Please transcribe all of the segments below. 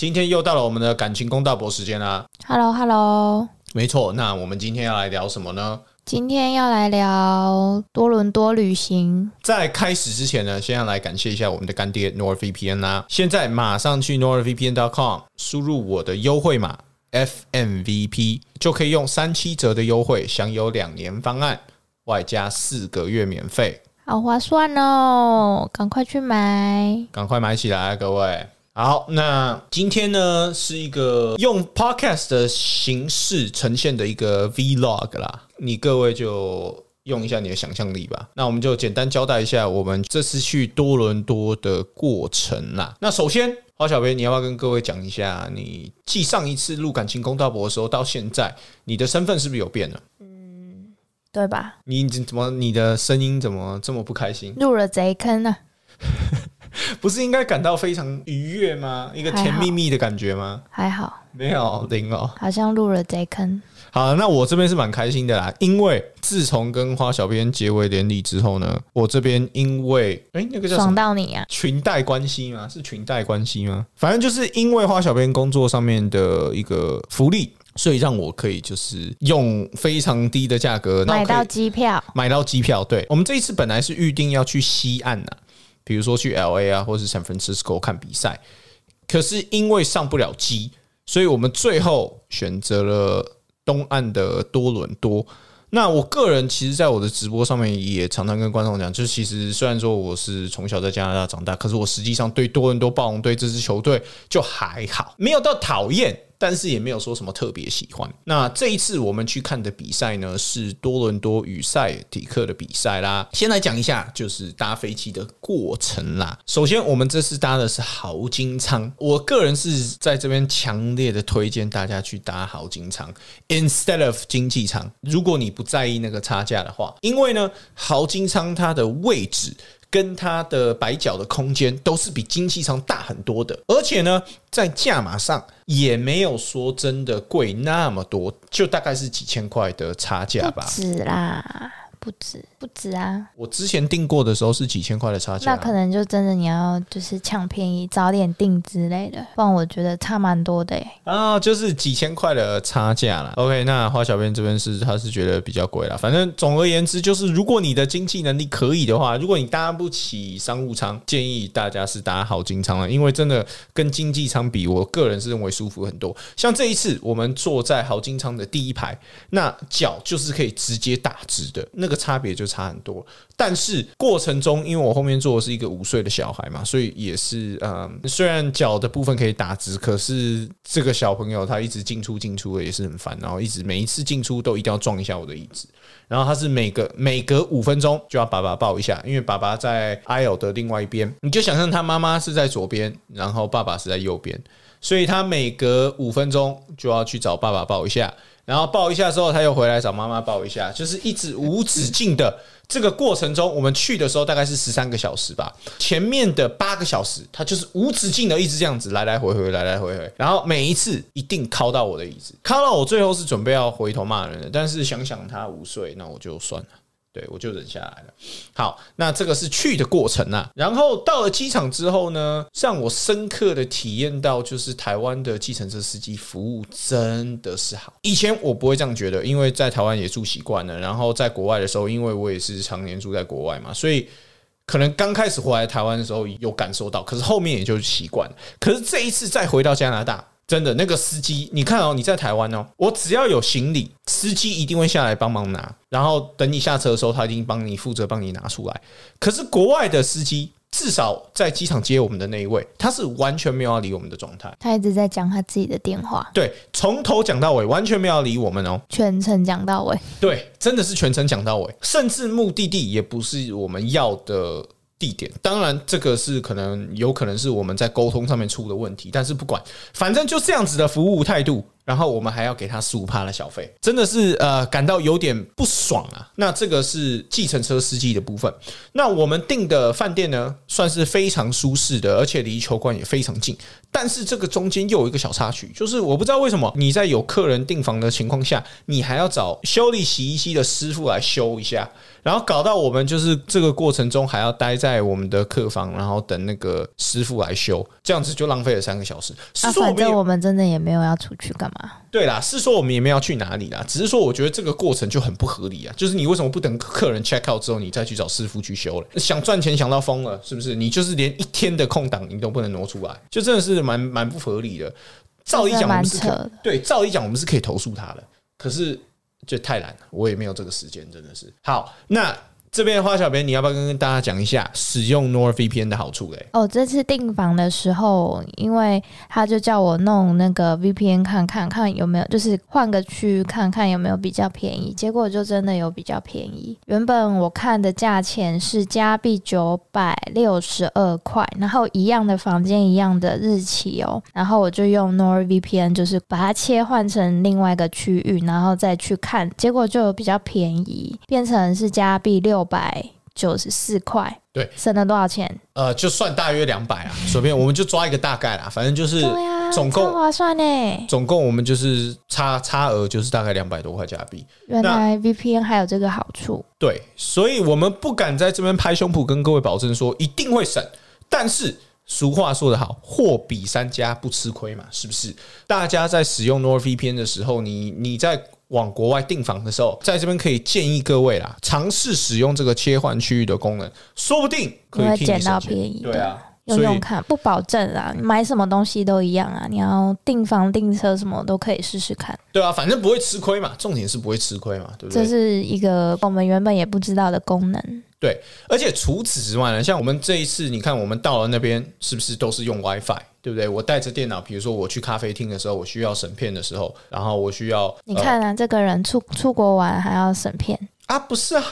今天又到了我们的感情公道博时间啦。Hello Hello，没错，那我们今天要来聊什么呢？今天要来聊多伦多旅行。在开始之前呢，先要来感谢一下我们的干爹 NordVPN 啦、现在马上去 NordVPN.com 输入我的优惠码 FMVP，就可以用三七折的优惠享有两年方案，外加四个月免费，好划算哦，赶快去买！赶快买起来啊，各位！好，那今天呢是一个用 podcast 的形式呈现的一个 vlog 啦，你各位就用一下你的想象力吧。那我们就简单交代一下我们这次去多伦多的过程啦。那首先，花小编，你要不要跟各位讲一下，你继上一次录感情公道博的时候到现在，你的身份是不是有变了？嗯对吧？你怎么你的声音怎么这么不开心？入了贼坑啊！不是应该感到非常愉悦吗？一个甜蜜蜜的感觉吗？还好，没有零哦。好像入了贼坑。好，那我这边是蛮开心的啦，因为自从跟花小编结为连理之后呢，我这边因为哎、那个叫什爽么到你啊！裙带关系吗？是裙带关系吗？反正就是因为花小编工作上面的一个福利，所以让我可以就是用非常低的价格买到机票，买到机票。对我们这一次本来是预定要去西岸呐、比如说去 L A 啊，或是 San Francisco 看比赛，可是因为上不了机，所以我们最后选择了东岸的多伦多。那我个人其实，在我的直播上面也常常跟观众讲，就是其实虽然说我是从小在加拿大长大，可是我实际上对多伦多暴龙队这支球队就还好，没有到讨厌，但是也没有说什么特别喜欢。那这一次我们去看的比赛呢，是多伦多与塞尔提克的比赛啦。先来讲一下，就是搭飞机的过程啦。首先，我们这次搭的是豪金舱，我个人是在这边强烈的推荐大家去搭豪金舱，instead of 经济舱。如果你不在意那个差价的话，因为呢，豪金舱它的位置。跟它的摆脚的空间都是比经济舱大很多的，而且呢，在价码上也没有说真的贵那么多，就大概是几千块的差价吧。是啦，不止，不止啊！我之前订过的时候是几千块的差价那，可能就真的你要就是抢便宜，早点订之类的，不然我觉得差蛮多的诶。啊，就是几千块的差价啦。OK，那花小编这边是他是觉得比较贵啦。反正总而言之，就是如果你的经济能力可以的话，如果你搭不起商务舱，建议大家是搭好金舱了，因为真的跟经济舱比，我个人是认为舒服很多。像这一次我们坐在豪金舱的第一排，那脚就是可以直接打直的，那个差别就差很多。但是过程中，因为我后面坐的是一个五岁的小孩嘛，所以也是嗯，虽然脚的部分可以打直，可是这个小朋友他一直进出进出的也是很烦，然后一直每一次进出都一定要撞一下我的椅子，然后他是每个每隔五分钟就要爸爸抱一下，因为爸爸在 aisle 的另外一边，你就想象他妈妈是在左边，然后爸爸是在右边，所以他每隔五分钟就要去找爸爸抱一下，然后抱一下之后，他又回来找妈妈抱一下，就是一直无止境的。这个过程中，我们去的时候大概是十三个小时吧，前面的八个小时，他就是无止境的一直这样子来来回回，来来回回，然后每一次一定靠到我的椅子，靠到我最后是准备要回头骂人的，但是想想他五岁，那我就算了。对，我就忍下来了。好，那这个是去的过程啊。然后到了机场之后呢，让我深刻的体验到，就是台湾的计程车司机服务真的是好。以前我不会这样觉得，因为在台湾也住习惯了。然后在国外的时候，因为我也是常年住在国外嘛，所以可能刚开始回来台湾的时候有感受到，可是后面也就习惯了。可是这一次再回到加拿大，真的那个司机，你看哦，你在台湾哦，我只要有行李，司机一定会下来帮忙拿，然后等你下车的时候，他一定帮你负责帮你拿出来。可是国外的司机，至少在机场接我们的那一位，他是完全没有要理我们的状态，他一直在讲他自己的电话，对，从头讲到尾，完全没有要理我们哦。全程讲到尾。对，真的是全程讲到尾，甚至目的地也不是我们要的地点。当然，这个是可能有可能是我们在沟通上面出的问题，但是不管，反正就这样子的服务态度，然后我们还要给他十五趴的小费，真的是呃感到有点不爽啊。那这个是计程车司机的部分。那我们订的饭店呢，算是非常舒适的，而且离球馆也非常近。但是这个中间又有一个小插曲，就是我不知道为什么你在有客人订房的情况下，你还要找修理洗衣机的师傅来修一下。然后搞到我们就是这个过程中还要待在我们的客房，然后等那个师傅来修，这样子就浪费了三个小时。是说我们反正我们真的也没有要出去干嘛。对啦，是说我们也没有要去哪里啦，只是说我觉得这个过程就很不合理啊。就是你为什么不等客人 check out 之后，你再去找师傅去修了？想赚钱想到疯了，是不是？你就是连一天的空档你都不能挪出来，就真的是蛮蛮不合理的。照理讲，我们是可对，照理讲我们是可以投诉他的，可是就太懒了，我也没有这个时间，真的是。好，那这边花小编，你要不要跟大家讲一下使用 NordVPN 的好处嘞？哦，这次订房的时候，因为他就叫我弄那个 VPN 看看看有没有，就是换个区看看有没有比较便宜，结果就真的有比较便宜。原本我看的价钱是加币九百六十二块，然后一样的房间一样的日期哦，然后我就用 NordVPN 就是把它切换成另外一个区域，然后再去看，结果就比较便宜，变成是加币六百九十四块。对，省了多少钱？呃，就算大约两百啊，随便我们就抓一个大概啦，反正就是总共超划算呢。总共我们就是差差额就是大概两百多块加币。原来 VPN 还有这个好处，对，所以我们不敢在这边拍胸脯跟各位保证说一定会省，但是俗话说得好，货比三家不吃亏嘛，是不是？大家在使用 NordVPN 的时候，你你在往国外订房的时候，在这边可以建议各位啦，尝试使用这个切换区域的功能，说不定可以替你你会捡到省钱便宜。对啊，用用看，不保证啊，你买什么东西都一样啊，你要订房订车什么都可以试试看，对啊，反正不会吃亏嘛，重点是不会吃亏嘛，对不对？这是一个我们原本也不知道的功能。对，而且除此之外呢，像我们这一次，你看我们到了那边，是不是都是用 WiFi，对不对？我带着电脑，比如说我去咖啡厅的时候，我需要审片的时候，然后我需要你看啊，这个人出出国玩还要审片，呃、啊，不是啊，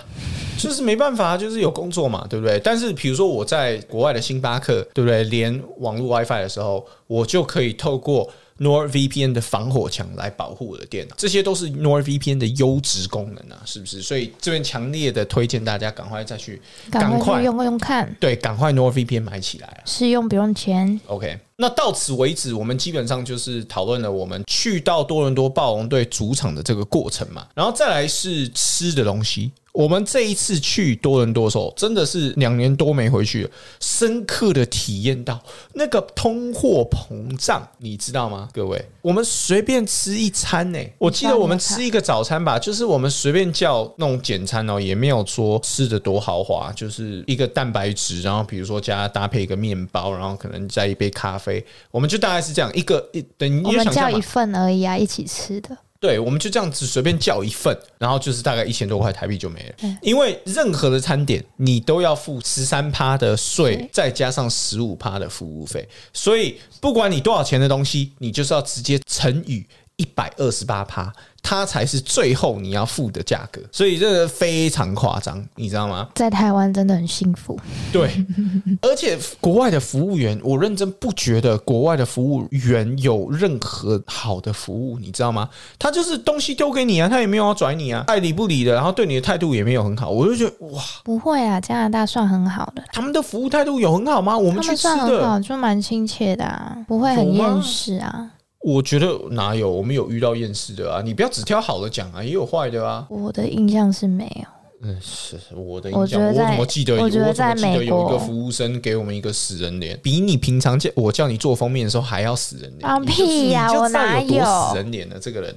就是没办法，就是有工作嘛，对不对？但是比如说我在国外的星巴克，对不对？连网络 WiFi 的时候，我就可以透过 NordVPN 的防火墙来保护我的电脑，这些都是 NordVPN 的优质功能啊，是不是？所以这边强烈的推荐大家赶快再去，赶赶快快用用看，对，赶快 NordVPN 买起来啊。试用不用钱。OK，那到此为止，我们基本上就是讨论了我们去到多伦多暴龙队主场的这个过程嘛，然后再来是吃的东西。我们这一次去多伦多的时候，真的是两年多没回去了，深刻的体验到那个通货膨胀，你知道吗？各位，我们随便吃一餐呢、我记得我们吃一个早餐吧，就是我们随便叫那种简餐哦，也没有说吃的多豪华，就是一个蛋白质，然后比如说加搭配一个面包，然后可能加一杯咖啡，我们就大概是这样一个一等你我们叫一，份而已啊，一起吃的。对，我们就这样子随便叫一份，然后就是大概一千多块台币就没了。对。因为任何的餐点你都要付十三趴的税，再加上十五趴的服务费，所以不管你多少钱的东西，你就是要直接乘以一百二十八趴，它才是最后你要付的价格。所以这个非常夸张，你知道吗？在台湾真的很幸福，对，而且国外的服务员，我认真不觉得国外的服务员有任何好的服务，你知道吗？他就是东西丢给你啊，他也没有要拽你啊，爱理不理的，然后对你的态度也没有很好，我就觉得哇，不会啊，加拿大算很好的，他们的服务态度有很好吗？我们去吃的，算很好，就蛮亲切的啊，不会很厌世啊。我觉得哪有，我们有遇到厌世的啊，你不要只挑好的讲啊，也有坏的啊。我的印象是没有。嗯，是我的印象，我怎么记得？我觉得怎么记得在美国有一个服务生给我们一个死人脸，比你平常叫我叫你做封面的时候还要死人脸。放屁呀你就我哪有多死人脸呢这个人。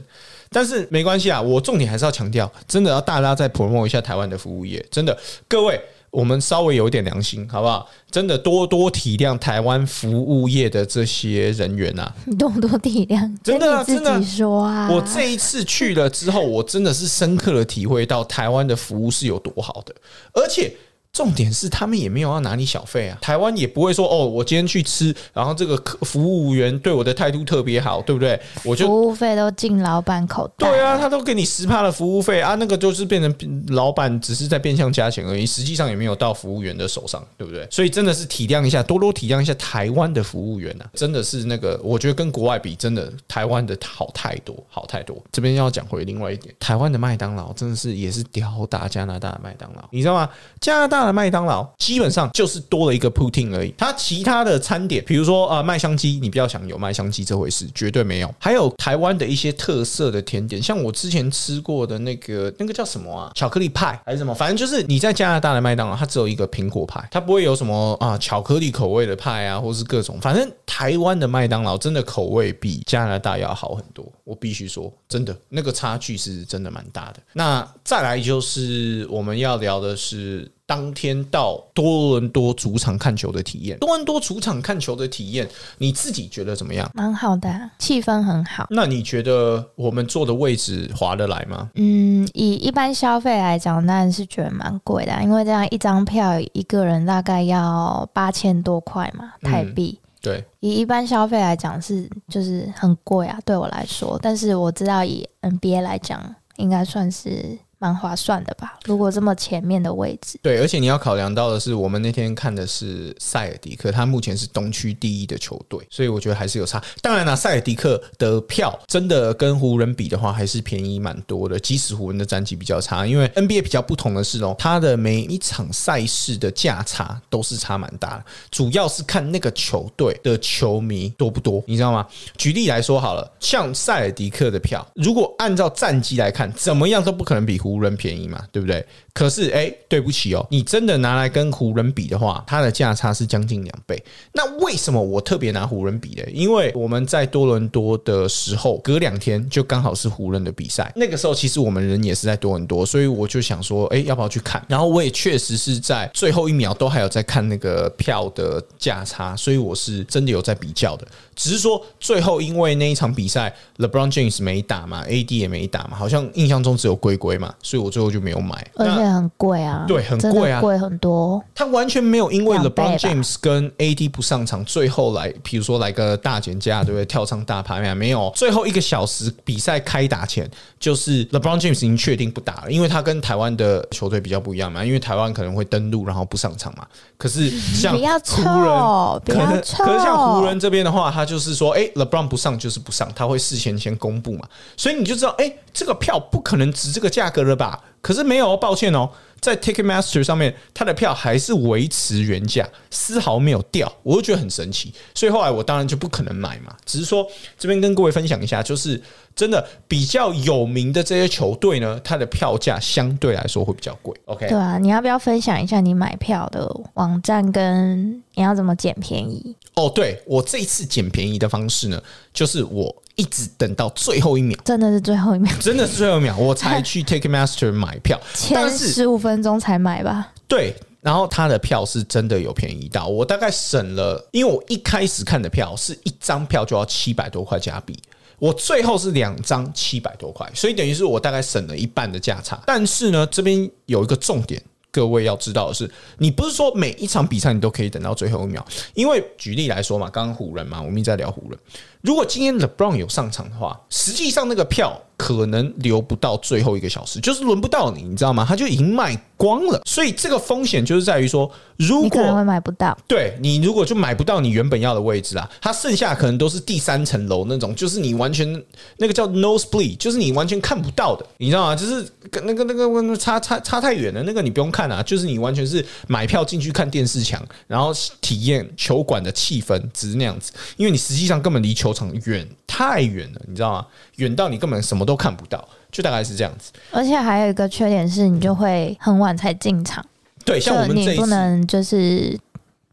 但是没关系啊，我重点还是要强调，真的要大家再 promote 一下台湾的服务业，真的各位。我们稍微有一点良心，好不好？真的多多体谅台湾服务业的这些人员呐、你多多体谅？真的啊跟你自己说啊。我这一次去了之后，我真的是深刻的体会到台湾的服务是有多好的，而且重点是他们也没有要拿你小费啊，台湾也不会说哦，我今天去吃，然后这个客服务员对我的态度特别好，对不对？我就服务费都进老板口袋。对啊，他都给你十趴的服务费啊，那个就是变成老板只是在变相加钱而已，实际上也没有到服务员的手上，对不对？所以真的是体谅一下，多多体谅一下台湾的服务员啊，真的是那个，我觉得跟国外比，真的台湾的好太多，好太多。这边要讲回另外一点，台湾的麦当劳真的是也是吊打加拿大的麦当劳，你知道吗？加拿大的麦当劳基本上就是多了一个 poutine 而已，它其他的餐点，比如说啊麦香鸡，你不要想有麦香鸡这回事，绝对没有。还有台湾的一些特色的甜点，像我之前吃过的那个那个叫什么啊？巧克力派还是什么？反正就是你在加拿大的麦当劳，它只有一个苹果派，它不会有什么啊巧克力口味的派啊，或是各种。反正台湾的麦当劳真的口味比加拿大要好很多，我必须说，真的那个差距是真的蛮大的。那再来就是我们要聊的是。当天到多伦多主场看球的体验，多伦多主场看球的体验，你自己觉得怎么样？蛮好的，气氛很好。那你觉得我们坐的位置划得来吗？嗯，以一般消费来讲，当然是觉得蛮贵的，因为这样一张票一个人大概要八千多块嘛，台币。对，以一般消费来讲是就是很贵啊，对我来说。但是我知道以 NBA 来讲，应该算是。蛮划算的吧？如果这么前面的位置，对，而且你要考量到的是，我们那天看的是塞尔迪克，他目前是东区第一的球队，所以我觉得还是有差。当然了，塞尔迪克的票真的跟湖人比的话，还是便宜蛮多的。即使湖人的战绩比较差，因为 NBA 比较不同的是哦，它的每一场赛事的价差都是差蛮大的，主要是看那个球队的球迷多不多，你知道吗？举例来说好了，像塞尔迪克的票，如果按照战绩来看，怎么样都不可能比湖。无人便宜嘛，对不对？可是哎，对不起哦，你真的拿来跟湖人比的话，它的价差是将近两倍。那为什么我特别拿湖人比呢？因为我们在多伦多的时候，隔两天就刚好是湖人的比赛。那个时候其实我们人也是在多伦多，所以我就想说，哎，要不要去看？然后我也确实是在最后一秒都还有在看那个票的价差，所以我是真的有在比较的。只是说最后因为那一场比赛，LeBron James 没打嘛，AD 也没打嘛，好像印象中只有龟龟嘛，所以我最后就没有买。很贵啊，对，很贵啊，贵很多。他完全没有因为 LeBron James 跟 AD 不上场，最后来，比如说来个大减价，对不对？跳上大牌面没有。最后一个小时比赛开打前，就是 LeBron James 已经确定不打了，因为他跟台湾的球队比较不一样嘛，因为台湾可能会登陆然后不上场嘛。可是像湖人，可能可是像湖人这边的话，他就是说，哎，LeBron 不上就是不上，他会事先先公布嘛，所以你就知道，哎，这个票不可能值这个价格了吧？可是没有，抱歉哦，在 Ticketmaster 上面，它的票还是维持原价，丝毫没有掉，我就觉得很神奇。所以后来我当然就不可能买嘛，只是说这边跟各位分享一下，就是真的比较有名的这些球队呢，它的票价相对来说会比较贵。OK，对啊，你要不要分享一下你买票的网站跟你要怎么捡便宜？哦，对我这一次捡便宜的方式呢，就是我。一直等到最后一秒，真的是最后一秒，真的是最后一秒，我才去 Takemaster 买票，前十五分钟才买吧？对，然后他的票是真的有便宜到，我大概省了，因为我一开始看的票是一张票就要七百多块加币，我最后是两张七百多块，所以等于是我大概省了一半的价差。但是呢，这边有一个重点。各位要知道的是，你不是说每一场比赛你都可以等到最后一秒，因为举例来说嘛，刚刚湖人嘛，我们一直在聊湖人。如果今天 LeBron 有上场的话，实际上那个票可能留不到最后一个小时，就是轮不到你，你知道吗？他就已经卖光了。所以这个风险就是在于说，如果会买不到，对你如果就买不到你原本要的位置啊，它剩下可能都是第三层楼那种，就是你完全那个叫 nosebleed，就是你完全看不到的，你知道吗？就是跟那个那个差差差太远了，那个你不用看啊，就是你完全是买票进去看电视墙，然后体验球馆的气氛，只是那样子，因为你实际上根本离球。场远太远了，你知道吗？远到你根本什么都看不到，就大概是这样子。而且还有一个缺点是，你就会很晚才进场。对，像我们这一不能就是。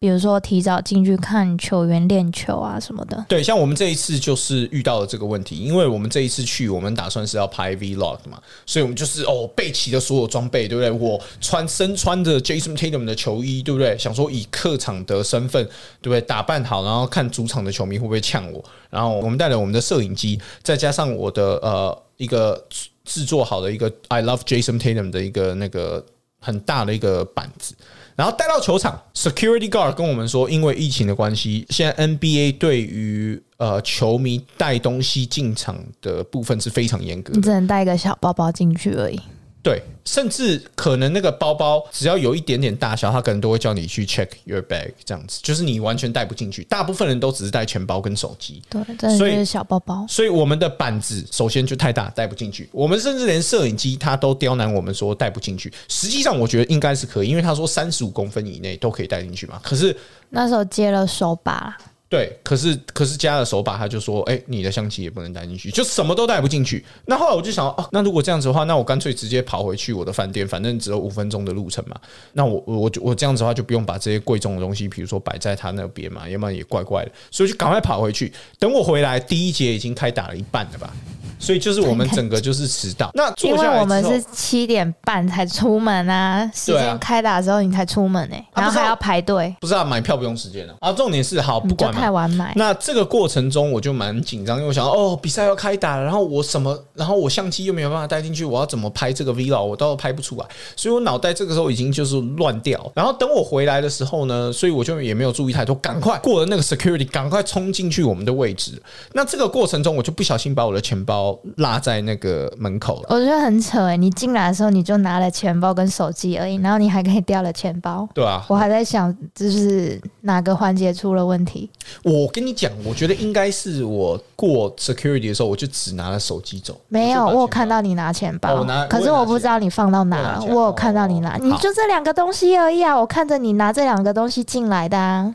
比如说提早进去看球员练球啊什么的。对，像我们这一次就是遇到了这个问题，因为我们这一次去，我们打算是要拍 vlog 嘛，所以我们就是哦备齐了所有装备，对不对？我穿身穿着 Jason Tatum 的球衣，对不对？想说以客场的身份，对不对？打扮好，然后看主场的球迷会不会呛我。然后我们带了我们的摄影机，再加上我的呃一个制作好的一个 I love Jason Tatum 的一个那个很大的一个板子。然后带到球场，security guard 跟我们说，因为疫情的关系，现在 NBA 对于呃球迷带东西进场的部分是非常严格的你。只能带一个小包包进去而已。对，甚至可能那个包包只要有一点点大小，他可能都会叫你去 check your bag，这样子，就是你完全带不进去。大部分人都只是带钱包跟手机，对，所以是小包包。所以我们的板子首先就太大，带不进去。我们甚至连摄影机他都刁难我们说带不进去。实际上我觉得应该是可以，因为他说三十五公分以内都可以带进去嘛。可是那时候接了手把啦，对，可是可是加了手把，他就说，哎、你的相机也不能带进去，就什么都带不进去。那后来我就想，哦，那如果这样子的话，那我干脆直接跑回去我的饭店，反正只有五分钟的路程嘛。那我我就我这样子的话，就不用把这些贵重的东西，比如说摆在他那边嘛，要不然也怪怪的。所以就赶快跑回去。等我回来，第一节已经开打了一半了吧。所以就是我们整个就是迟到。那因为我们是七点半才出门啊，时间开打的时候你才出门哎、啊不是啊然后还要排队，不是啊，买票不用时间了啊。重点是好，不管太晚买。那这个过程中，我就蛮紧张，因为我想哦，比赛要开打了，然后我什么，然后我相机又没有办法带进去，我要怎么拍这个 vlog，我到时候拍不出来，所以我脑袋这个时候已经就是乱掉。然后等我回来的时候呢，所以我就也没有注意太多，赶快过了那个 security，赶快冲进去我们的位置。那这个过程中，我就不小心把我的钱包落在那个门口了。我觉得很扯哎、你进来的时候你就拿了钱包跟手机而已，然后你还可以掉了钱包。对啊，我还在想，就是哪个环节出了问题？我跟你讲，我觉得应该是我过 security 的时候，我就只拿了手机走。没有，我有看到你拿钱哦包我拿，可是我不知道你放到哪我有拿钱。我有看到你拿，哦你就这两个东西而已啊！我看着你拿这两个东西进来的啊，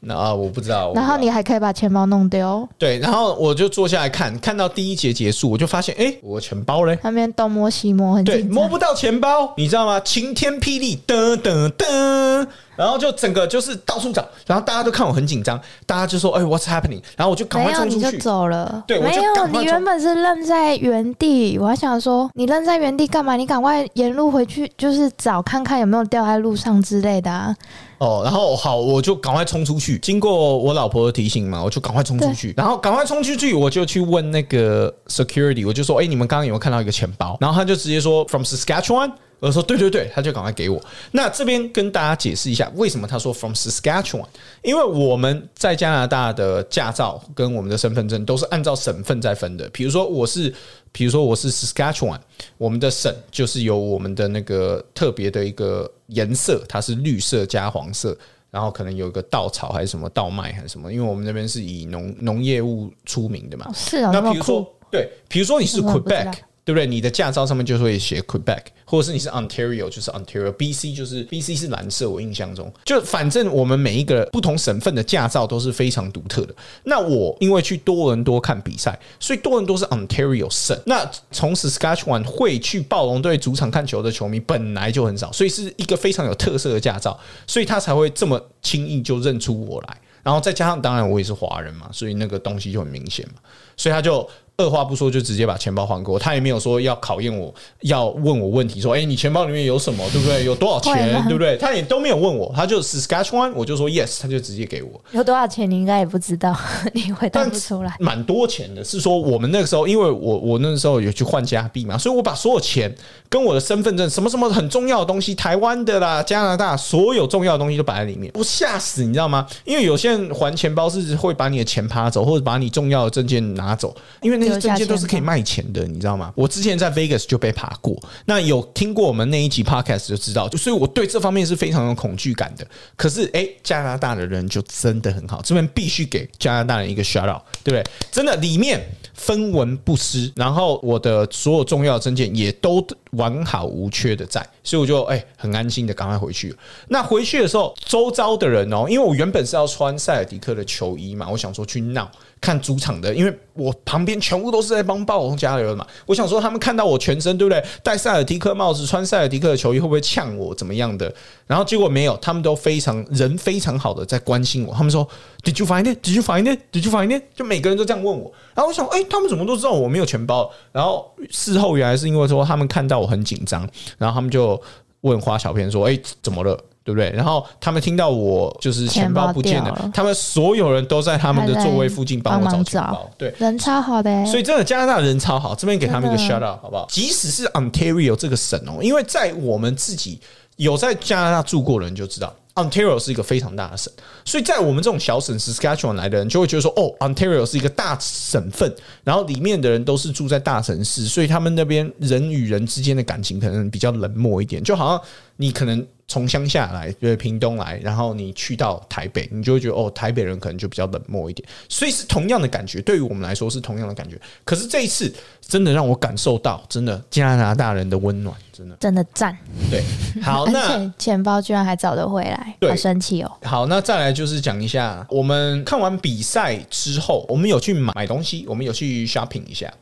那啊，我不知道。然后你还可以把钱包弄丢，对，然后我就坐下来看，看到第一节结束，我就发现，哎，我钱包嘞？那边东摸西摸，很对，摸不到钱包，你知道吗？晴天霹雳，噔噔噔，然后就整个就是到处找，然后大家都看我很紧张，大家就说，哎，What's happening？然后我就赶，快冲出去。你就走了。对没有，你原本是愣在原地。我还想说，你愣在原地干嘛？你赶快沿路回去，就是找看看有没有掉在路上之类的啊。哦，然后好，我就赶快冲出去。经过我老婆的提醒嘛，我就赶快冲出去，然后赶快冲出去，我就去问那个 security，我就说，哎，你们刚刚有没有看到一个钱包？然后他就直接说 from Saskatchewan。我说对对对，他就赶快给我。那这边跟大家解释一下，为什么他说 from Saskatchewan？因为我们在加拿大的驾照跟我们的身份证都是按照省份在分的。比如说我是，比如说我是 Saskatchewan，我们的省就是有我们的那个特别的一个颜色，它是绿色加黄色。然后可能有一个稻草还是什么稻麦还是什么，因为我们那边是以农农业物出名的嘛哦。是啊，那比如说酷。，对，比如说你是 Quebec，对不对？你的驾照上面就会写 Quebec，或者是你是 Ontario，就是 Ontario，BC 就是 BC 是蓝色，我印象中，就反正我们每一个不同省份的驾照都是非常独特的。那我因为去多伦多看比赛，所以多伦多是 Ontario 省。那从 Saskatchewan 会去暴龙队主场看球的球迷本来就很少，所以是一个非常有特色的驾照，所以他才会这么轻易就认出我来。然后再加上，当然我也是华人嘛，所以那个东西就很明显嘛，所以他就二话不说就直接把钱包还给我，他也没有说要考验我，要问我问题，说，哎、你钱包里面有什么，对不对？有多少钱，对不对？他也都没有问我，他就 Saskatchewan，我就说 yes，他就直接给我。有多少钱你应该也不知道，你回答不出来。蛮多钱的。是说我们那个时候，因为我我那时候有去换加币嘛，所以我把所有钱跟我的身份证什么什么很重要的东西，台湾的啦、加拿大所有重要的东西都摆在里面，我吓死，你知道吗？因为有些人还钱包是会把你的钱扒走，或者把你重要的证件拿走，因为那些证件都是可以卖钱的，你知道吗？我之前在 Vegas 就被爬过，那有听过我们那一集 Podcast 就知道，就所以我对这方面是非常有恐惧感的。可是哎、加拿大的人就真的很好，这边必须给加拿大人一个 shout out，对不对？真的里面分文不失，然后我的所有重要的证件也都完好无缺的在，所以我就哎、很安心的赶快回去。那回去的时候，周遭的人哦，因为我原本是要穿塞尔迪克的球衣嘛，我想说去闹看主场的，因为我旁边全部都是在帮暴龙加油的嘛，我想说他们看到我全身对不对，戴塞尔迪克帽子，穿塞尔迪克的球衣，会不会呛我怎么样的？然后结果没有，他们都非常人非常好的在关心我，他们说 Did you find it? Did you find it? Did you find it? 就每个人都这样问我，然后我想，哎、他们怎么都知道我没有钱包？然后事后原来是因为说他们看到我很紧张，然后他们就问花小片说，哎、怎么了？对不对？然后他们听到我就是钱包不见了，了他们所有人都在他们的座位附近帮我找钱包。对，人超好的、欸，所以真的加拿大人超好，这边给他们一个 shout out 好不好？即使是 Ontario 这个省哦，因为在我们自己有在加拿大住过的人就知道。Ontario 是一个非常大的省，所以在我们这种小省 Saskatchewan 来的人，就会觉得说，哦，Ontario 是一个大省份，然后里面的人都是住在大城市，所以他们那边人与人之间的感情可能比较冷漠一点，就好像你可能从乡下来，对屏东来，然后你去到台北，你就会觉得哦，台北人可能就比较冷漠一点，所以是同样的感觉，对于我们来说是同样的感觉。可是这一次真的让我感受到，真的加拿大人的温暖，真的真的赞，对。好，那钱包居然还找得回来，对好神奇哦！好，那再来就是讲一下，我们看完比赛之后，我们有去买东西，我们有去 shopping 一下。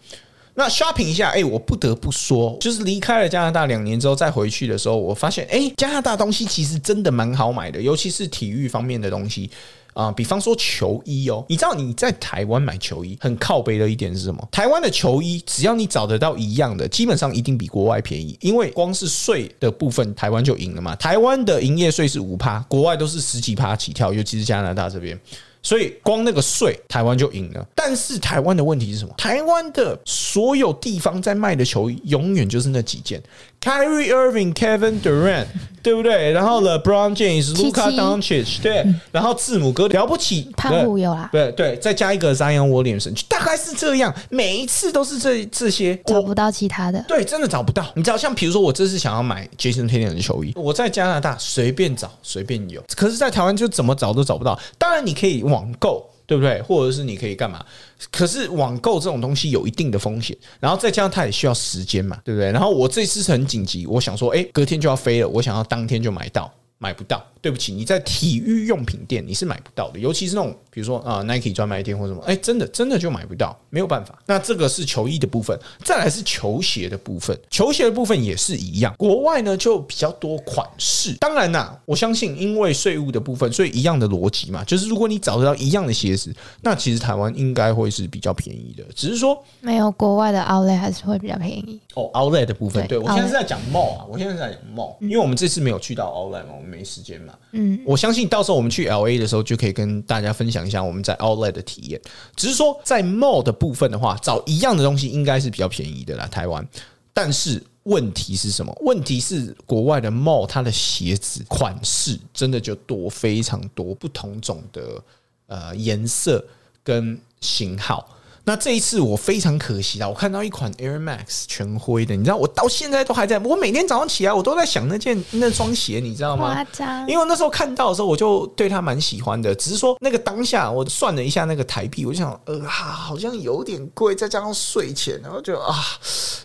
那 shopping 一下，哎、我不得不说，就是离开了加拿大两年之后再回去的时候，我发现，哎、加拿大东西其实真的蛮好买的，尤其是体育方面的东西。啊、比方说球衣哦，你知道你在台湾买球衣很靠背的一点是什么？台湾的球衣只要你找得到一样的，基本上一定比国外便宜，因为光是税的部分，台湾就赢了嘛。台湾的营业税是五趴，国外都是十几趴起跳，尤其是加拿大这边。所以光那个税，台湾就赢了。但是台湾的问题是什么？台湾的所有地方在卖的球衣，永远就是那几件：Kyrie Irving、Kevin Durant，对不对？然后 LeBron James、七 Luka 七 Doncic，对，然后字母哥了不起，汤姆有啦，对对，再加一个 Zion Williamson，就大概是这样，每一次都是这这些。找不到其他的，对，真的找不到。你知道，像比如说，我这次想要买 Jason Tatum 的球衣，我在加拿大随便找随便有，可是，在台湾就怎么找都找不到。当然，你可以网购。对不对？或者是你可以干嘛？可是网购这种东西有一定的风险，然后再加上它也需要时间嘛，对不对？然后我这次是很紧急，我想说，哎，隔天就要飞了，我想要当天就买到，买不到。对不起，你在体育用品店你是买不到的，尤其是那种比如说啊、Nike 专卖店或什么，哎，真的真的就买不到，没有办法。那这个是球衣的部分，再来是球鞋的部分，球鞋的部分也是一样，国外呢就比较多款式。当然啦，我相信因为税务的部分，所以一样的逻辑嘛，就是如果你找得到一样的鞋子，那其实台湾应该会是比较便宜的，只是说没有国外的 Outlet 还是会比较便宜。哦，outlet 的部分，对对我现在是在讲 mall 啊，我现在是在讲 mall，因为我们这次没有去到 outlet 们没时间嘛。嗯，我相信到时候我们去 L A 的时候，就可以跟大家分享一下我们在 outlet 的体验。只是说在 mall 的部分的话，找一样的东西应该是比较便宜的啦，台湾。但是问题是什么？问题是国外的 mall 它的鞋子款式真的就多非常多不同种的呃颜色跟型号。那这一次我非常可惜啊，我看到一款 Air Max 全灰的，你知道我到现在都还在，我每天早上起来我都在想那件那双鞋，你知道吗？夸张因为我那时候看到的时候，我就对它蛮喜欢的，只是说那个当下我算了一下那个台币，我就想，呃，啊好像有点贵，再加上税钱，然后就啊，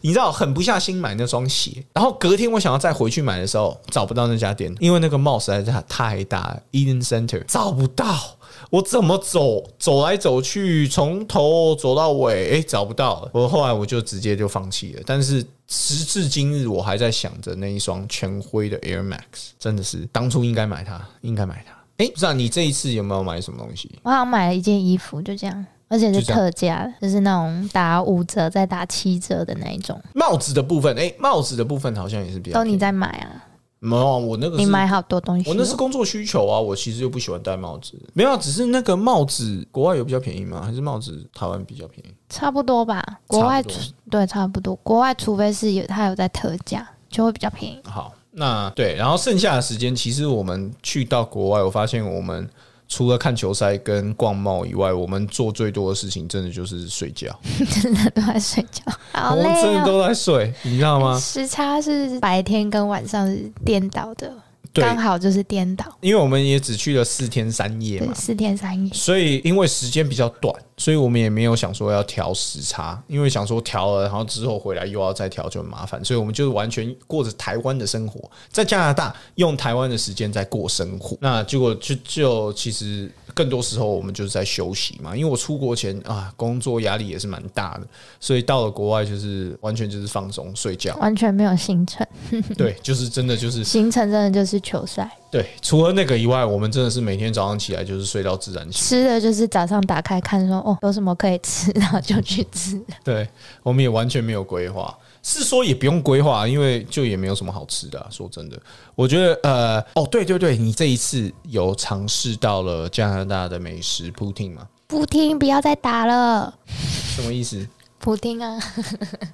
你知道狠不下心买那双鞋。然后隔天我想要再回去买的时候，找不到那家店，因为那个 mall 实在是太大了，Eden Center 找不到。我怎么走走来走去，从头走到尾，哎、找不到。我后来我就直接就放弃了。但是时至今日，我还在想着那一双全灰的 Air Max，真的是当初应该买它，应该买它。哎、不知道你这一次有没有买什么东西？我好像买了一件衣服，就这样，而且是特价的，就是那种打五折再打七折的那一种。帽子的部分，哎、帽子的部分好像也是比较。都你在买啊？没有啊，我那个是你买好多东西哦，我那是工作需求啊，我其实又不喜欢戴帽子。没有啊，只是那个帽子国外有比较便宜吗？还是帽子台湾比较便宜？差不多吧？国外对差不多，国外除非是有它有在特价，就会比较便宜。好，那对，然后剩下的时间，其实我们去到国外，我发现我们除了看球赛跟逛贸以外，我们做最多的事情，真的就是睡觉。真的都在睡觉，好我们真累哦。的都在睡，你知道吗？时差是白天跟晚上是颠倒的，对，刚好就是颠倒，因为我们也只去了四天三夜嘛，四天三夜。所以因为时间比较短，所以我们也没有想说要调时差，因为想说调了，然后之后回来又要再调就很麻烦，所以我们就完全过着台湾的生活，在加拿大用台湾的时间在过生活。那结果就就其实更多时候我们就是在休息嘛，因为我出国前啊工作压力也是蛮大的，所以到了国外就是完全就是放松睡觉，完全没有行程，对，就是真的就是 行程真的就是球赛。对，除了那个以外，我们真的是每天早上起来就是睡到自然醒。吃的就是早上打开看说哦有什么可以吃，然后就去吃。对，我们也完全没有规划，是说也不用规划，因为就也没有什么好吃的啊、说真的，我觉得呃，哦，对对对，你这一次有尝试到了加拿大的美食 poutine 吗？普丁不要再打了，什么意思？普丁啊，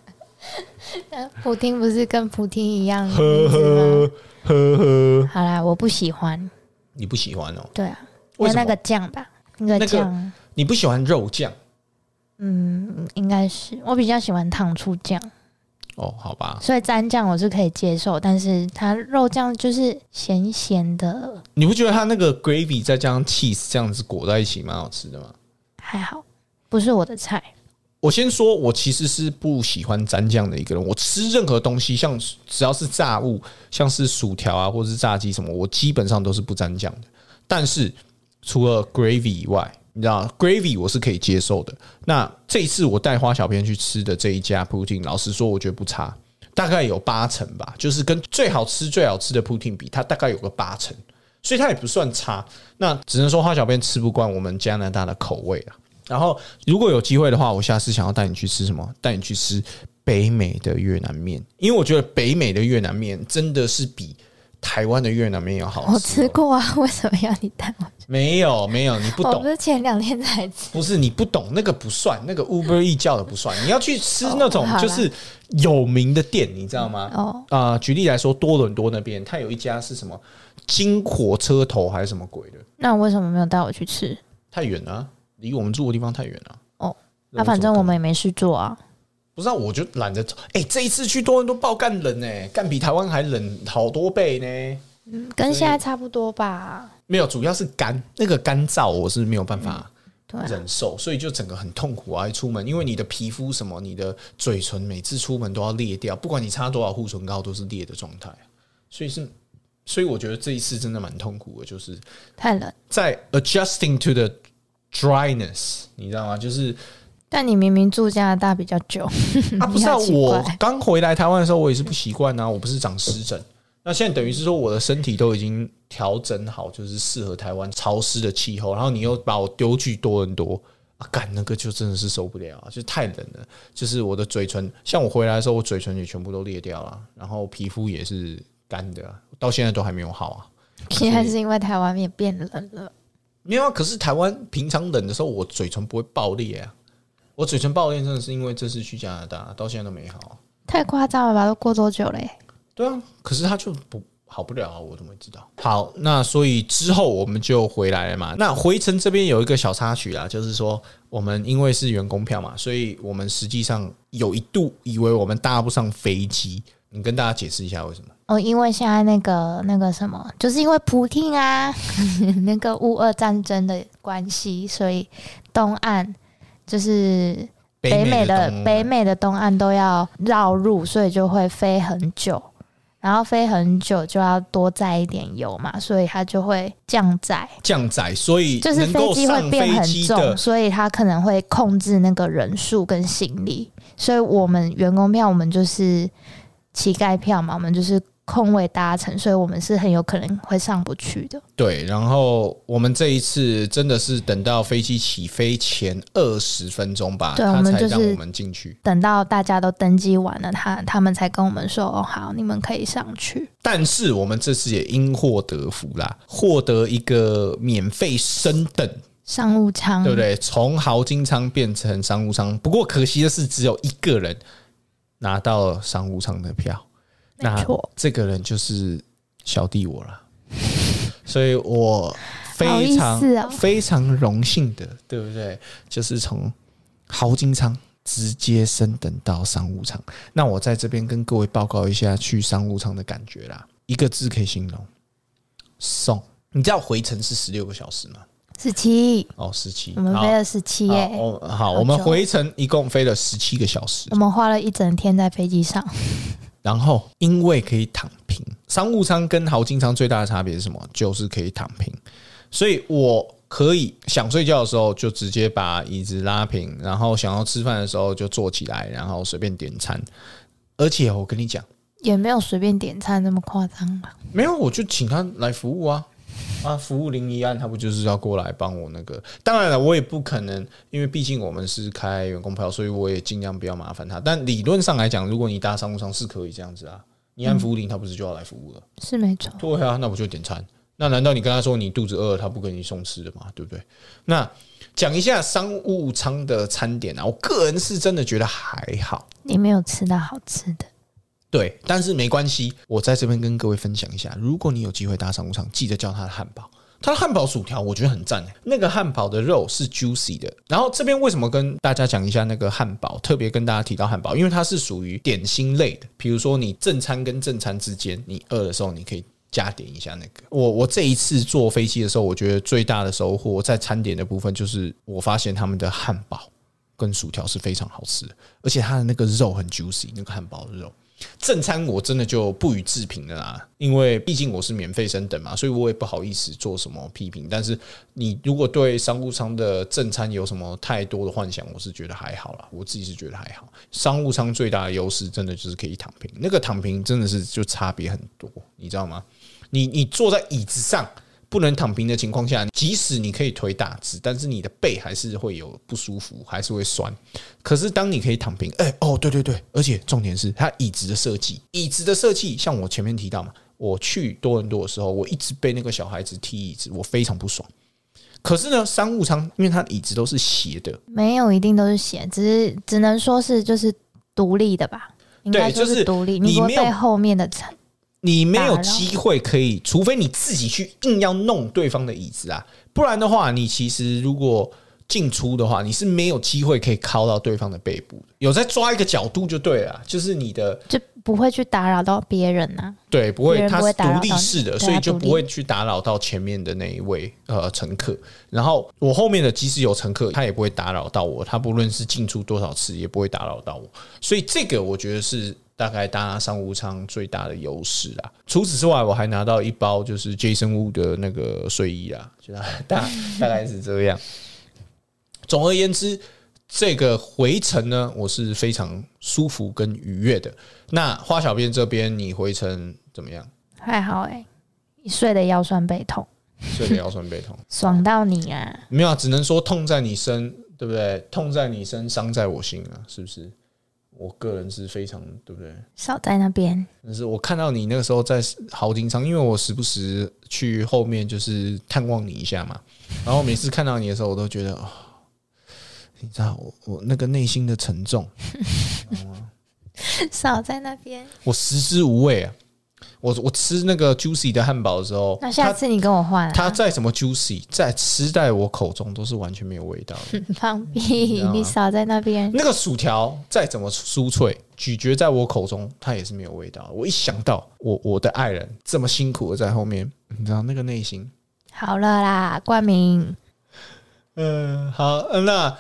普丁不是跟普丁一样的呵？呵呵呵，好啦，我不喜欢，你不喜欢哦？对啊，为那个酱吧，那那个个酱，你不喜欢肉酱？嗯，应该是我比较喜欢糖醋酱，哦，好吧，所以蘸酱我是可以接受，但是它肉酱就是咸咸的，你不觉得它那个 gravy 再加上 cheese 这样子裹在一起蛮好吃的吗？还好，不是我的菜。我先说，我其实是不喜欢蘸酱的一个人。我吃任何东西，像只要是炸物，像是薯条啊，或者是炸鸡什么，我基本上都是不蘸酱的。但是除了 gravy 以外，你知道 gravy 我是可以接受的。那这一次我带花小编去吃的这一家 poutine，老实说，我觉得不差，大概有八成吧，就是跟最好吃最好吃的 poutine 比，它大概有个八成，所以它也不算差。那只能说花小编吃不惯我们加拿大的口味啊。然后，如果有机会的话，我下次想要带你去吃什么？带你去吃北美的越南面，因为我觉得北美的越南面真的是比台湾的越南面有好吃哦。我吃过啊，为什么要你带我？没有没有，你不懂我不，是前两天才吃。不是你不懂，那个不算，那个 Uber E 叫的不算。你要去吃那种就是有名的店，你知道吗？哦，啊、举例来说，多伦多那边它有一家是什么金火车头还是什么鬼的，那为什么没有带我去吃？太远了啊、离我们住的地方太远了。哦，那那、反正我们也没事做啊。不知道，我就懒得走。哎、这一次去多伦多爆干冷呢、干比台湾还冷好多倍呢。嗯，跟现在差不多吧。没有，主要是干，那个干燥我是没有办法忍受，所以就整个很痛苦啊！一出门，因为你的皮肤什么，你的嘴唇每次出门都要裂掉，不管你擦多少护唇膏都是裂的状态，所以是，所以我觉得这一次真的蛮痛苦的，就是太冷。在 adjusting to the dryness，你知道吗？就是但你明明住加拿大比较久，啊，不是我刚回来台湾的时候，我也是不习惯啊，我不是长湿疹。那现在等于是说，我的身体都已经调整好，就是适合台湾潮湿的气候。然后你又把我丢去多伦多啊，干那个就真的是受不了啊，就太冷了。就是我的嘴唇，像我回来的时候，我嘴唇也全部都裂掉了，然后皮肤也是干的啊，到现在都还没有好啊。现在是因为台湾也变冷了。没有啊，可是台湾平常冷的时候，我嘴唇不会爆裂啊。我嘴唇爆裂真的是因为这次去加拿大，到现在都没好啊。太夸张了吧？都过多久嘞？对啊，可是他就不好不了啊，我怎么会知道？好，那所以之后我们就回来了嘛。那回程这边有一个小插曲啊，就是说我们因为是员工票嘛，所以我们实际上有一度以为我们搭不上飞机。你跟大家解释一下为什么？哦，因为现在那个那个什么，就是因为普汀啊，那个乌俄战争的关系，所以东岸就是北美的北美的东岸。都要绕路，所以就会飞很久，然后飞很久就要多载一点油嘛，所以它就会降载，降载，所以就是飞机会变很重，所以它可能会控制那个人数跟行李，所以我们员工票我们就是乞丐票嘛，我们就是空位搭乘，所以我们是很有可能会上不去的。对，然后我们这一次真的是等到飞机起飞前二十分钟吧，对他我们就是才让我们进去。等到大家都登机完了，他他们才跟我们说：“哦，好，你们可以上去。但是我们这次也因祸得福啦，获得一个免费升等，”商务舱，对不对？从豪金舱变成商务舱，不过可惜的是，只有一个人拿到商务舱的票，那，这个人就是小弟我了，所以我非常、哦非常荣幸的，对不对？就是从豪金仓直接升等到商务舱。那我在这边跟各位报告一下去商务舱的感觉啦，一个字可以形容：送。你知道回程是十六个小时吗？十七，哦，十七。我们飞了十七耶，好，我好，我们回程一共飞了十七个小时我，们花了一整天在飞机上。然后因为可以躺平，商务舱跟豪金舱最大的差别是什么？就是可以躺平，所以我可以想睡觉的时候就直接把椅子拉平，然后想要吃饭的时候就坐起来，然后随便点餐。而且我跟你讲，也没有随便点餐那么夸张吧？没有，我就请他来服务啊。啊，服务零一案，他不就是要过来帮我那个？当然了，我也不可能，因为毕竟我们是开员工票，所以我也尽量不要麻烦他。但理论上来讲，如果你搭商务舱是可以这样子啊，你按服务铃，他不是就要来服务了？是没错。对啊，那我就点餐。那难道你跟他说你肚子饿，他不给你送吃的吗？对不对？那讲一下商务舱的餐点啊，我个人是真的觉得还好。你没有吃到好吃的。对，但是没关系，我在这边跟各位分享一下，如果你有机会搭商务舱，记得叫他的汉堡，他的汉堡薯条我觉得很赞那个汉堡的肉是 juicy 的。然后这边为什么跟大家讲一下那个汉堡？特别跟大家提到汉堡，因为它是属于点心类的。比如说你正餐跟正餐之间，你饿的时候你可以加点一下那个。我我这一次坐飞机的时候，我觉得最大的收获在餐点的部分，就是我发现他们的汉堡跟薯条是非常好吃的，而且它的那个肉很 juicy，那个汉堡的肉。正餐我真的就不予置评了啦，因为毕竟我是免费升等嘛，所以我也不好意思做什么批评。但是你如果对商务舱的正餐有什么太多的幻想，我是觉得还好啦，我自己是觉得还好。商务舱最大的优势真的就是可以躺平，那个躺平真的是就差别很多，你知道吗？你你坐在椅子上。不能躺平的情况下，即使你可以腿打直，但是你的背还是会有不舒服，还是会酸。可是当你可以躺平，哎哦，对对对，而且重点是它椅子的设计，椅子的设计，像我前面提到嘛，我去多伦多的时候，我一直被那个小孩子踢椅子，我非常不爽。可是呢，商务舱因为它椅子都是斜的，没有一定都是斜，只是只能说是就是独立的吧，对，就是独立，你不被后面的你没有机会可以，除非你自己去硬要弄对方的椅子啊，不然的话，你其实如果进出的话，你是没有机会可以靠到对方的背部的。有在抓一个角度就对了，就是你的就不会去打扰到别人呐。对，不会，他是独立式的，所以就不会去打扰到前面的那一位呃乘客。然后我后面的即使有乘客，他也不会打扰到我，他不论是进出多少次，也不会打扰到我。所以这个我觉得是。大概搭商务舱最大的优势啊。除此之外，我还拿到一包就是 Jason Wu 的那个睡衣啊，就大 大概是这样。总而言之，这个回程呢，我是非常舒服跟愉悦的。那花小编这边，你回程怎么样？还好哎，你睡得腰酸背痛，睡得腰酸背痛，爽到你啊！没有，只能说痛在你身，对不对？痛在你身，伤在我心啊，是不是？我个人是非常对不对？少在那边。但是我看到你那个时候在豪金仓，因为我时不时去后面就是探望你一下嘛。然后每次看到你的时候，我都觉得啊，你知道我我那个内心的沉重。少在那边。我食之无味啊。我我吃那个 juicy 的汉堡的时候，那下次你跟我换。它再怎么 juicy，在吃在我口中都是完全没有味道的。放屁！你少在那边。那个薯条再怎么酥脆，咀嚼在我口中，它也是没有味道。我一想到我我的爱人这么辛苦的在后面，你知道那个内心。好了啦，冠名。嗯，好，那。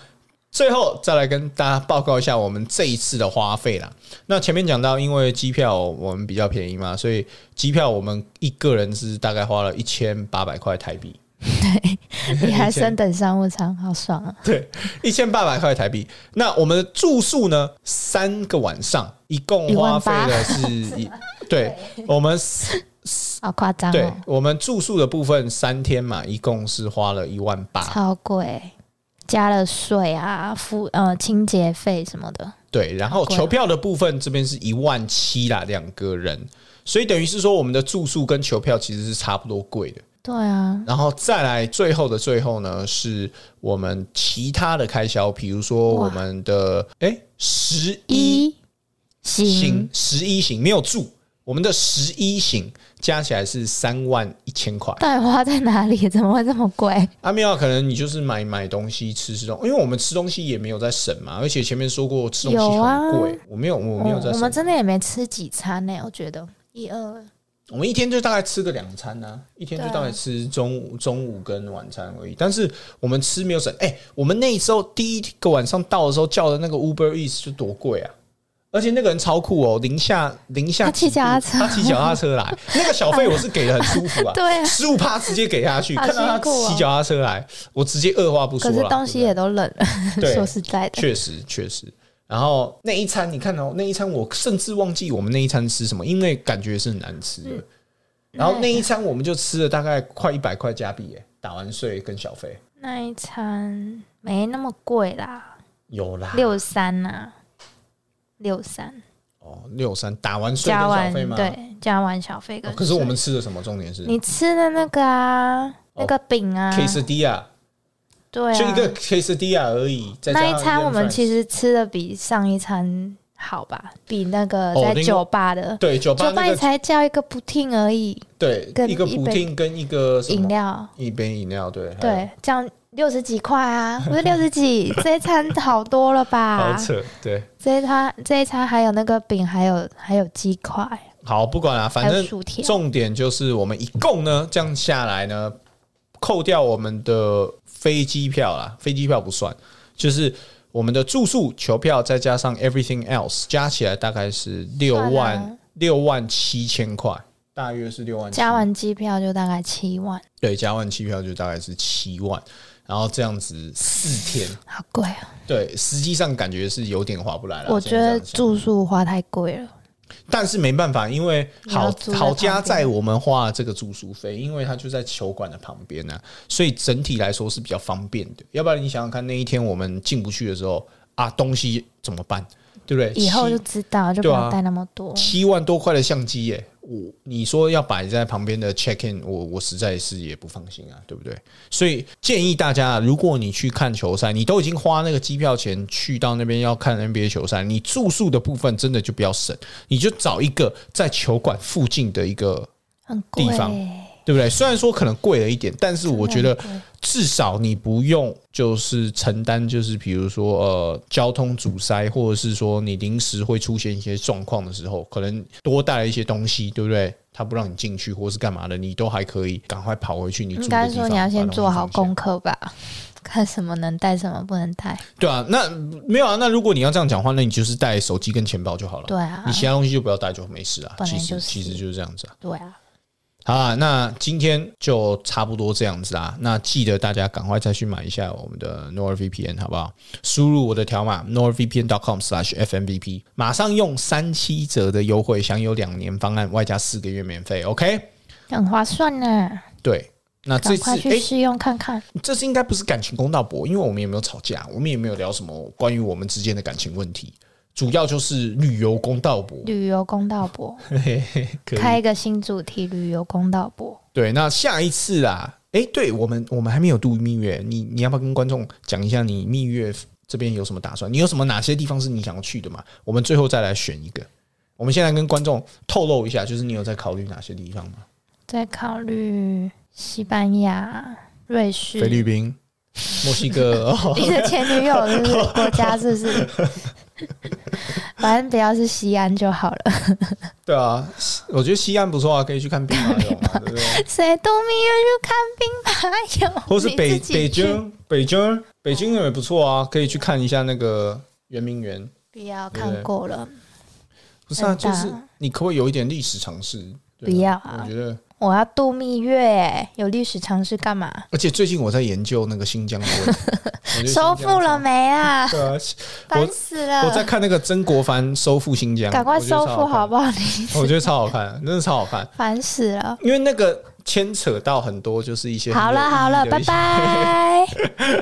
最后再来跟大家报告一下我们这一次的花费啦。那前面讲到，因为机票我们比较便宜嘛，所以机票我们一个人是大概花了一千八百块台币。对，你还升等商务舱，好爽啊！对，一千八百块台币。那我们的住宿呢？三个晚上一共花费的是一，对我们好夸张。对我们住宿的部分三天嘛，一共是花了一万八，超贵。加了税啊，付呃清洁费什么的。对，然后球票的部分这边是一万七啦，两个人，所以等于是说我们的住宿跟球票其实是差不多贵的。对啊，然后再来最后的最后呢，是我们其他的开销，比如说我们的哎十一行十一行没有住，我们的十一型。加起来是三万一千块，到底花在哪里？怎么会这么贵？阿妙，可能你就是买买东西吃吃东，因为我们吃东西也没有在省嘛，而且前面说过吃东西很贵，我没有，我没有在。我们真的也没吃几餐呢，我觉得一二。我们一天就大概吃个两餐呢，一天就大概吃中午、中午跟晚餐而已。但是我们吃没有省，哎，我们那时候第一个晚上到的时候叫的那个 Uber Eats 就多贵啊！而且那个人超酷哦，零下零下，他骑脚踏车，他骑脚踏车来，那个小费我是给的很舒服啊，对，十五趴直接给下去，看到他骑脚踏车来，我直接二话不说，可是东西也都冷了，说实在的，确实确实。然后那一餐你看哦，那一餐我甚至忘记我们那一餐吃什么，因为感觉是很难吃的。然后那一餐我们就吃了大概快一百块加币，耶，打完税跟小费。那一餐没那么贵啦，有啦，六三呐，六三哦六三打完税跟加完小费吗？对加完小费跟哦可是我们吃的什么？重点是你吃的那个啊，那个饼啊，quesadilla，对啊，就一个 quesadilla 而已。那一餐我们其实吃的比上一餐好吧，比那个在酒吧的。对酒吧酒吧你才叫一个布丁而已，对跟一个一杯补丁跟一个饮料，一杯饮料，对对，这样六十几块啊，不是六十几，这一餐好多了吧好？扯，对。这一餐这一餐还有那个饼，还有还有鸡块，好，不管了、反正。重点就是我们一共呢，这样下来呢，扣掉我们的飞机票啦，飞机票不算，就是我们的住宿、球票，再加上 everything else，加起来大概是六算万啊六万七千块，大约是六万加完机票就大概七万，对，加完机票就大概是七万，然后这样子四天，好贵啊！对，实际上感觉是有点划不来了。我觉得住宿花太贵了。但是没办法，因为好好加在我们花这个住宿费，因为它就在球馆的旁边呢、啊所以整体来说是比较方便的。要不然你想想看，那一天我们进不去的时候啊，东西怎么办？对不对？以后就知道，就不对啊要带那么多。七万多块的相机耶，我你说要摆在旁边的 check in，我我实在是也不放心啊，对不对？所以建议大家，如果你去看球赛，你都已经花那个机票钱去到那边要看 NBA 球赛，你住宿的部分真的就不要省，你就找一个在球馆附近的一个，地方对不对？虽然说可能贵了一点，但是我觉得至少你不用就是承担，就是比如说呃交通阻塞，或者是说你临时会出现一些状况的时候，可能多带了一些东西，对不对？他不让你进去，或是干嘛的，你都还可以赶快跑回去。你住应的地方该说你要先做好功课吧，看什么能带，什么不能带。对啊，那没有啊。那如果你要这样讲话，那你就是带手机跟钱包就好了。对啊你，其他东西就不要带就没事啊。其实就是其实就是这样子啊。对啊，好啊，那今天就差不多这样子啦。那记得大家赶快再去买一下我们的 NordVPN，好不好？输入我的条码 nordvpn.com/fmvp，马上用三七折的优惠享有两年方案，外加四个月免费。OK？很划算呢，对，那这次诶，快去试用看看。这次应该不是感情公道博，因为我们也没有吵架，我们也没有聊什么关于我们之间的感情问题，主要就是旅游公道博。旅游公道博，开一个新主题，旅游公道博。对，那下一次啦，哎，对我们我们还没有度蜜月，你你要不要跟观众讲一下你蜜月这边有什么打算？你有什么哪些地方是你想要去的吗？我们最后再来选一个。我们现在跟观众透露一下，就是你有在考虑哪些地方吗？在考虑西班牙、瑞士。菲律宾、墨西哥，哦、你的前女友是是国家是不是？反正不要是西安就好了。对啊，我觉得西安不错啊，可以去看兵马俑嘛，对不对？谁度蜜月去看兵马俑？或是北北京，北京，北京也不错啊，可以去看一下那个圆明园。不要看过了，不是啊，就是你可不可以有一点历史常识？对不要啊我觉得。我要度蜜月，有历史常识干嘛？而且最近我在研究那个新疆 收复了没啊？对啊，烦死了！我在看那个曾国藩收复新疆，赶快收复好不不好？你？我觉得超好看，真的超好看，烦死了！因为那个牵扯到很多，就是一些好了好了，拜。拜，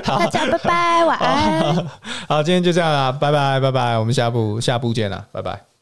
大家拜拜，晚安。好，今天就这样啦，拜拜拜拜，我们下部下部见啦，拜拜。